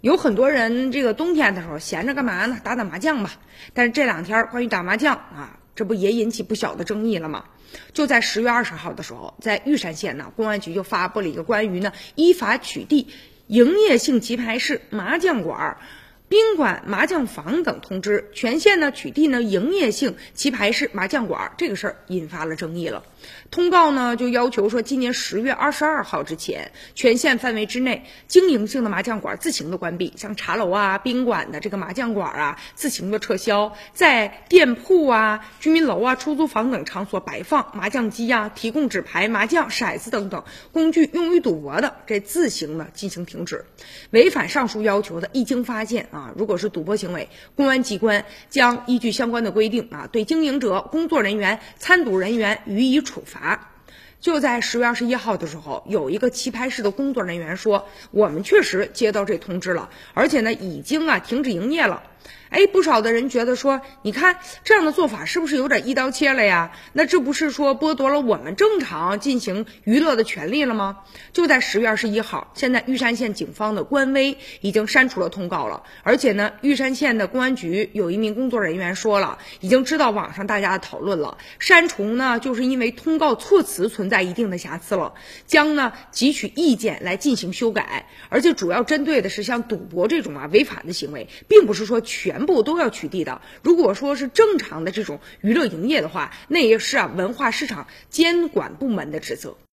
有很多人这个冬天的时候闲着干嘛呢？打打麻将吧。但是这两天关于打麻将啊，这不也引起不小的争议了吗？就在十月二十号的时候，在玉山县呢，公安局就发布了一个关于呢依法取缔营业性棋牌室、麻将馆。宾馆、麻将房等通知，全县呢取缔呢营业性棋牌室、麻将馆，这个事儿引发了争议了。通告呢就要求说，今年十月二十二号之前，全县范围之内经营性的麻将馆自行的关闭，像茶楼啊、宾馆的这个麻将馆啊，自行的撤销，在店铺啊、居民楼啊、出租房等场所摆放麻将机呀，提供纸牌、麻将、骰子等等工具用于赌博的，这自行的进行停止。违反上述要求的，一经发现啊。啊，如果是赌博行为，公安机关将依据相关的规定啊，对经营者、工作人员、参赌人员予以处罚。就在十月二十一号的时候，有一个棋牌室的工作人员说，我们确实接到这通知了，而且呢，已经啊停止营业了。哎，不少的人觉得说，你看这样的做法是不是有点一刀切了呀？那这不是说剥夺了我们正常进行娱乐的权利了吗？就在十月二十一号，现在玉山县警方的官微已经删除了通告了，而且呢，玉山县的公安局有一名工作人员说了，已经知道网上大家的讨论了，删除呢就是因为通告措辞存在一定的瑕疵了，将呢汲取意见来进行修改，而且主要针对的是像赌博这种啊违法的行为，并不是说全。部都要取缔的。如果说是正常的这种娱乐营业的话，那也是啊文化市场监管部门的职责。